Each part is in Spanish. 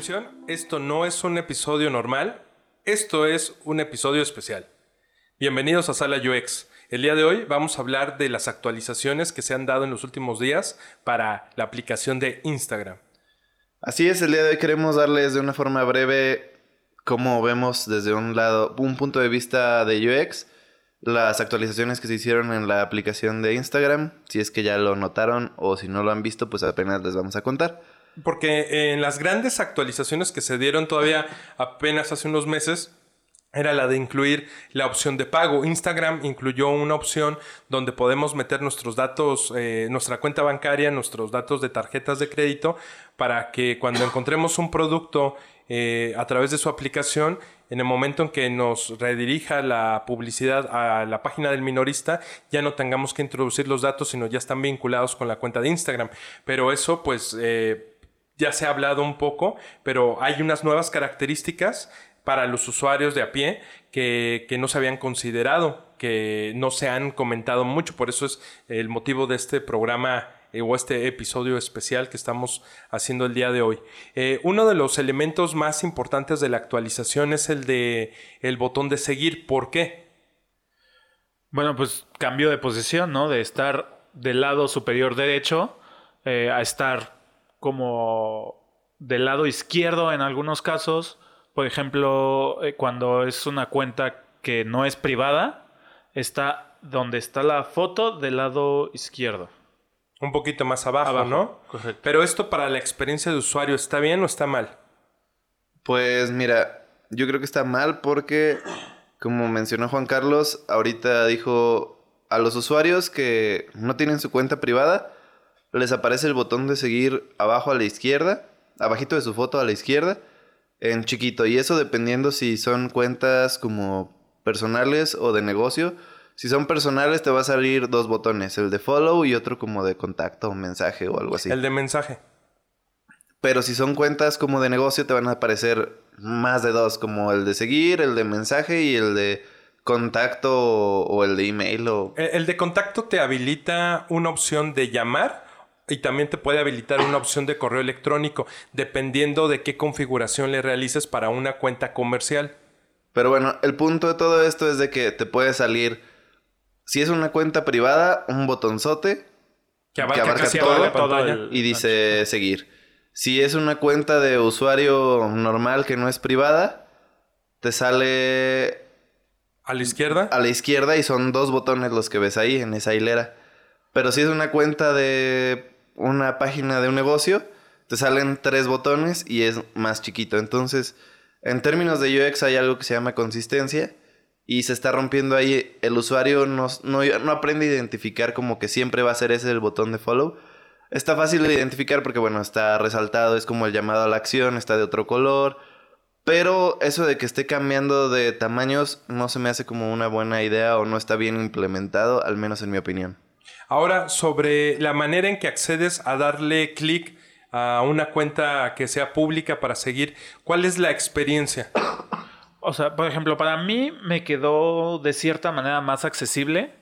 Atención, esto no es un episodio normal, esto es un episodio especial. Bienvenidos a Sala UX. El día de hoy vamos a hablar de las actualizaciones que se han dado en los últimos días para la aplicación de Instagram. Así es, el día de hoy queremos darles de una forma breve cómo vemos desde un lado, un punto de vista de UX, las actualizaciones que se hicieron en la aplicación de Instagram, si es que ya lo notaron o si no lo han visto, pues apenas les vamos a contar. Porque en las grandes actualizaciones que se dieron todavía apenas hace unos meses, era la de incluir la opción de pago. Instagram incluyó una opción donde podemos meter nuestros datos, eh, nuestra cuenta bancaria, nuestros datos de tarjetas de crédito, para que cuando encontremos un producto eh, a través de su aplicación, en el momento en que nos redirija la publicidad a la página del minorista, ya no tengamos que introducir los datos, sino ya están vinculados con la cuenta de Instagram. Pero eso, pues, eh, ya se ha hablado un poco, pero hay unas nuevas características para los usuarios de a pie que, no se habían considerado, que no se han comentado mucho. Por eso es el motivo de este programa eh, o este episodio especial que estamos haciendo el día de hoy. Eh, uno de los elementos más importantes de la actualización es el de el botón de seguir. ¿Por qué? Bueno, pues cambio de posición, ¿no? De estar del lado superior derecho eh, a estar como del lado izquierdo en algunos casos. Por ejemplo, eh, cuando es una cuenta que no es privada, está donde está la foto del lado izquierdo. Un poquito más abajo, ¿no? Correcto. Pero esto para la experiencia de usuario, ¿está bien o está mal? Pues mira, yo creo que está mal porque, como mencionó Juan Carlos, ahorita dijo a los usuarios que no tienen su cuenta privada, les aparece el botón de seguir abajo a la izquierda, abajito de su foto a la izquierda, en chiquito. Y eso dependiendo si son cuentas como personales o de negocio. Si son personales te va a salir dos botones, el de follow y otro como de contacto o mensaje o algo así. El de mensaje. Pero si son cuentas como de negocio te van a aparecer más de dos, como el de seguir, el de mensaje y el de contacto o, el de email. O... el de contacto te habilita una opción de llamar y también te puede habilitar una opción de correo electrónico, dependiendo de qué configuración le realices para una cuenta comercial. Pero bueno, el punto de todo esto es de que te puede salir, si es una cuenta privada, un botonzote que abarca, la pantalla y dice seguir. Si es una cuenta de usuario normal que no es privada, te sale a la izquierda. A la izquierda y son dos botones los que ves ahí en esa hilera. Pero si es una cuenta de una página de un negocio, te salen tres botones y es más chiquito. Entonces, en términos de UX hay algo que se llama consistencia y se está rompiendo ahí. El usuario no, no, no aprende a identificar como que siempre va a ser ese el botón de follow. Está fácil de identificar porque, bueno, está resaltado, es como el llamado a la acción, está de otro color. Pero eso de que esté cambiando de tamaños no se me hace como una buena idea o no está bien implementado, al menos en mi opinión. Ahora, sobre la manera en que accedes a darle clic a una cuenta que sea pública para seguir, ¿cuál es la experiencia? O sea, por ejemplo, para mí me quedó de cierta manera más accesible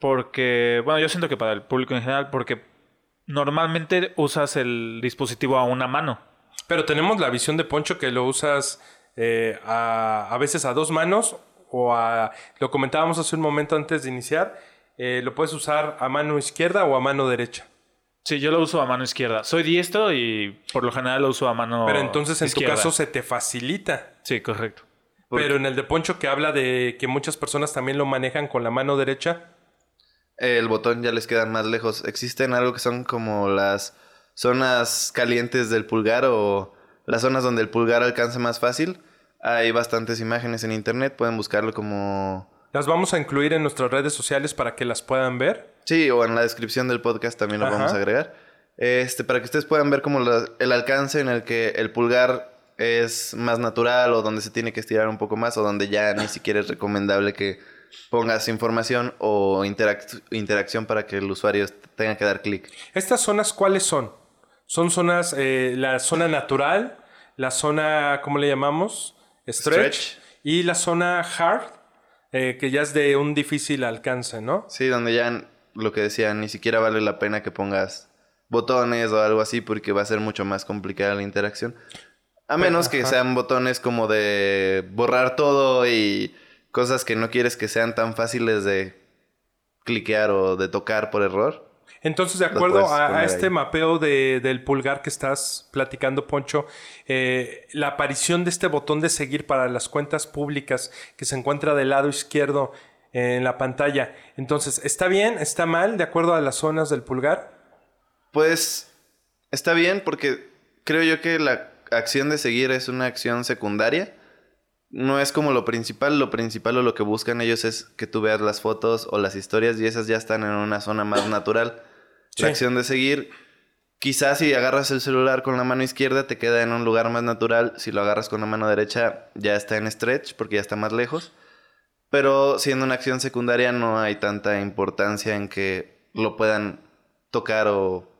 porque, bueno, yo siento que para el público en general, porque normalmente usas el dispositivo a una mano. Pero tenemos la visión de Poncho que lo usas eh, a, a veces a dos manos o a... Lo comentábamos hace un momento antes de iniciar eh, lo puedes usar a mano izquierda o a mano derecha. Sí, yo lo uso a mano izquierda. Soy diestro y por lo general lo uso a mano Pero entonces en tu caso se te facilita. Sí, correcto. Pero en el de Poncho que habla de que muchas personas también lo manejan con la mano derecha. El botón ya les queda más lejos. Existen algo que son como las zonas calientes del pulgar o las zonas donde el pulgar alcanza más fácil. Hay bastantes imágenes en internet, pueden buscarlo como las vamos a incluir en nuestras redes sociales para que las puedan ver. Sí, o en la descripción del podcast también lo vamos a agregar. Este, para que ustedes puedan ver como el alcance en el que el pulgar es más natural o donde se tiene que estirar un poco más o donde ya ni siquiera es recomendable que pongas información o interacción para que el usuario tenga que dar clic. ¿Estas zonas cuáles son? Son zonas, eh, la zona natural, la zona, ¿cómo le llamamos? Stretch. y la zona hard. Eh, que ya es de un difícil alcance, ¿no? Sí, donde ya lo que decía, ni siquiera vale la pena que pongas botones o algo así porque va a ser mucho más complicada la interacción. A menos que sean botones como de borrar todo y cosas que no quieres que sean tan fáciles de cliquear o de tocar por error. Entonces, de acuerdo a, este ahí. mapeo de- del pulgar que estás platicando, Poncho, eh, la aparición de este botón de seguir para las cuentas públicas que se encuentra del lado izquierdo en la pantalla. Entonces, ¿está bien? ¿Está mal? De acuerdo a las zonas del pulgar. Pues está bien porque creo yo que la acción de seguir es una acción secundaria. No es como lo principal, lo principal o lo que buscan ellos es que tú veas las fotos o las historias y esas ya están en una zona más natural. Sí. La acción de seguir, quizás si agarras el celular con la mano izquierda te queda en un lugar más natural, si lo agarras con la mano derecha ya está en stretch porque ya está más lejos. Pero siendo una acción secundaria no hay tanta importancia en que lo puedan tocar o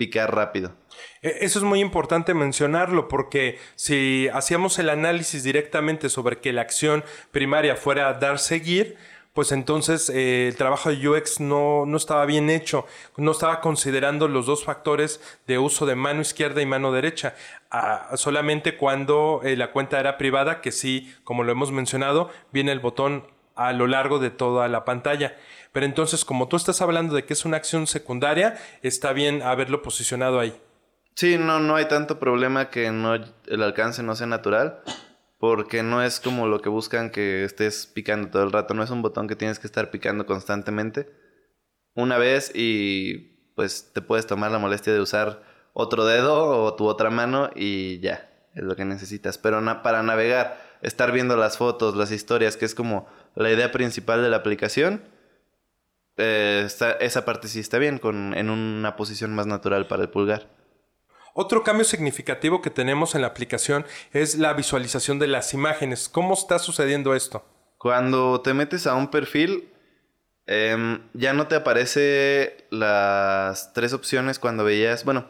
picar rápido. Eh, Eso es muy importante mencionarlo porque si hacíamos el análisis directamente sobre que la acción primaria fuera dar seguir, pues entonces eh, el trabajo de UX no, no estaba bien hecho, no estaba considerando los dos factores de uso de mano izquierda y mano derecha, solamente cuando eh, la cuenta era privada, que sí, como lo hemos mencionado, viene el botón a lo largo de toda la pantalla. Pero entonces, como tú estás hablando de que es una acción secundaria, está bien haberlo posicionado ahí. Sí, no, no hay tanto problema que no, el alcance no sea natural. Porque no es como lo que buscan que estés picando todo el rato. No es un botón que tienes que estar picando constantemente. Una vez y pues te puedes tomar la molestia de usar otro dedo o tu otra mano y ya, es lo que necesitas. Pero para navegar, estar viendo las fotos, las historias, que es como la idea principal de la aplicación, eh, está- esa parte sí está bien, con, en una posición más natural para el pulgar. Otro cambio significativo que tenemos en la aplicación es la visualización de las imágenes. ¿Cómo está sucediendo esto? Cuando te metes a un perfil, em, ya no te aparece las tres opciones cuando veías. Bueno,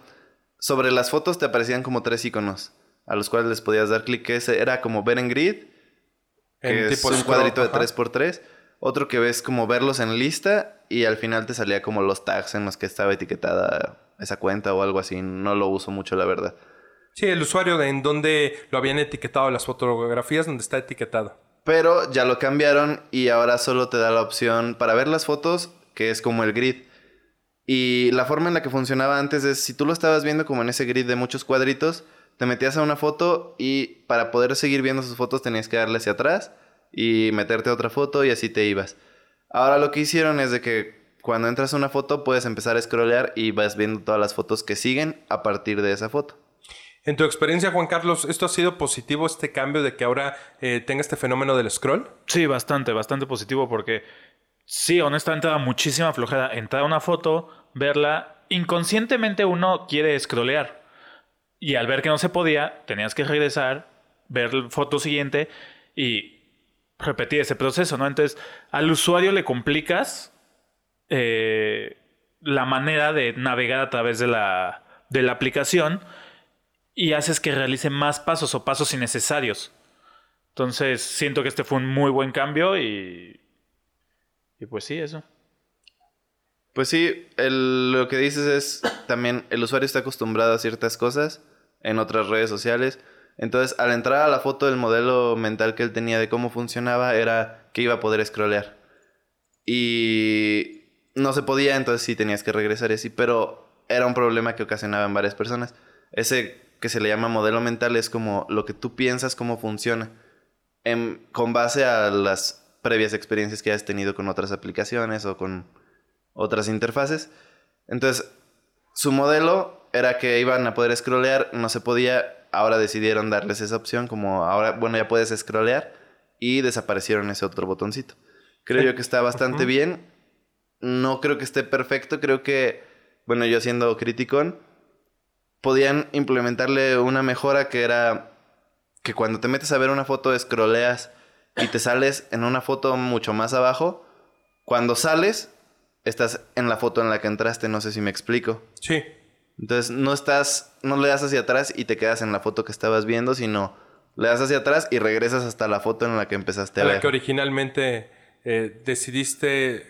sobre las fotos te aparecían como tres iconos a los cuales les podías dar clic. Ese era como ver en grid, que es un cuadrito de ajá. 3x3. Otro que ves como verlos en lista y al final te salía como los tags en los que estaba etiquetada esa cuenta o algo así. No lo uso mucho, la verdad. Sí, el usuario de en donde lo habían etiquetado las fotografías, donde está etiquetado. Pero ya lo cambiaron y ahora solo te da la opción para ver las fotos, que es como el grid. Y la forma en la que funcionaba antes es, si tú lo estabas viendo como en ese grid de muchos cuadritos, te metías a una foto y para poder seguir viendo sus fotos tenías que darle hacia atrás y meterte a otra foto y así te ibas. Ahora lo que hicieron es de que cuando entras a una foto puedes empezar a scrollear y vas viendo todas las fotos que siguen a partir de esa foto. En tu experiencia, Juan Carlos, ¿esto ha sido positivo este cambio de que ahora eh, tenga este fenómeno del scroll? Sí, bastante, bastante positivo porque sí, honestamente da muchísima flojera entrar a una foto, verla. Inconscientemente uno quiere scrollear. Y al ver que no se podía, tenías que regresar, ver la foto siguiente y repetir ese proceso, ¿no? Entonces, al usuario le complicas eh, la manera de navegar a través de la, de la aplicación y haces que realice más pasos o pasos innecesarios. Entonces, siento que este fue un muy buen cambio y. Y pues sí, eso. Pues sí, lo que dices es también el usuario está acostumbrado a ciertas cosas en otras redes sociales. Entonces, al entrar a la foto, el modelo mental que él tenía de cómo funcionaba era que iba a poder scrollear. Y no se podía, entonces sí tenías que regresar y así, pero era un problema que ocasionaba en varias personas. Ese que se le llama modelo mental es como lo que tú piensas cómo funciona. En- con base a las previas experiencias que has tenido con otras aplicaciones o con otras interfaces. Entonces, su modelo era que iban a poder scrollear, no se podía, ahora decidieron darles esa opción, como ahora, bueno, ya puedes scrollear, y desaparecieron ese otro botoncito. Creo Sí. yo que está bastante bien. No creo que esté perfecto, creo que, bueno, yo siendo criticón, podían implementarle una mejora que era que cuando te metes a ver una foto, scrolleas y te sales en una foto mucho más abajo. Cuando sales, estás en la foto en la que entraste, no sé si me explico. Sí. Entonces no estás, no le das hacia atrás y te quedas en la foto que estabas viendo, sino le das hacia atrás y regresas hasta la foto en la que empezaste a A la ver. que originalmente eh, decidiste,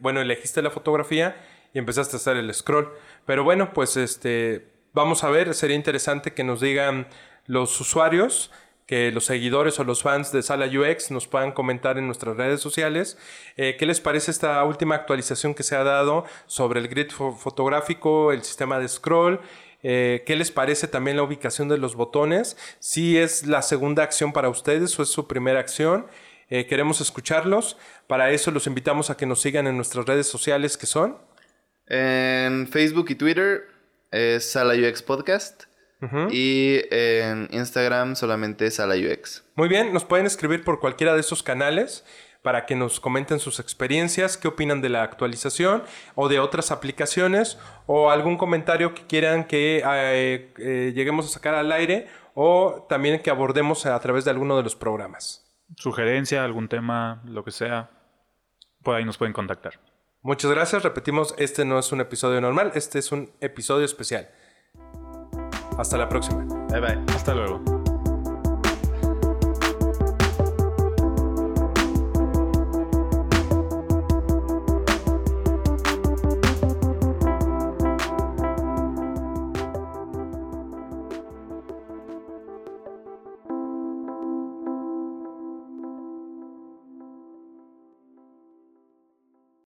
bueno, elegiste la fotografía y empezaste a hacer el scroll. Pero bueno, pues este, vamos a ver, sería interesante que nos digan los usuarios que los seguidores o los fans de Sala UX nos puedan comentar en nuestras redes sociales. Eh, ¿Qué les parece esta última actualización que se ha dado sobre el grid fotográfico, el sistema de scroll? Eh, ¿Qué les parece también la ubicación de los botones? Si es la segunda acción para ustedes o es su primera acción. Eh, queremos escucharlos. Para eso los invitamos a que nos sigan en nuestras redes sociales que son. En Facebook y Twitter Sala UX Podcast. Y en Instagram solamente Sala UX. Muy bien, nos pueden escribir por cualquiera de esos canales para que nos comenten sus experiencias, qué opinan de la actualización o de otras aplicaciones o algún comentario que quieran que eh, eh, lleguemos a sacar al aire o también que abordemos a través de alguno de los programas. Sugerencia, algún tema, lo que sea, por ahí nos pueden contactar. Muchas gracias. Repetimos, este no es un episodio normal, este es un episodio especial. Hasta la próxima. Bye bye. Hasta luego.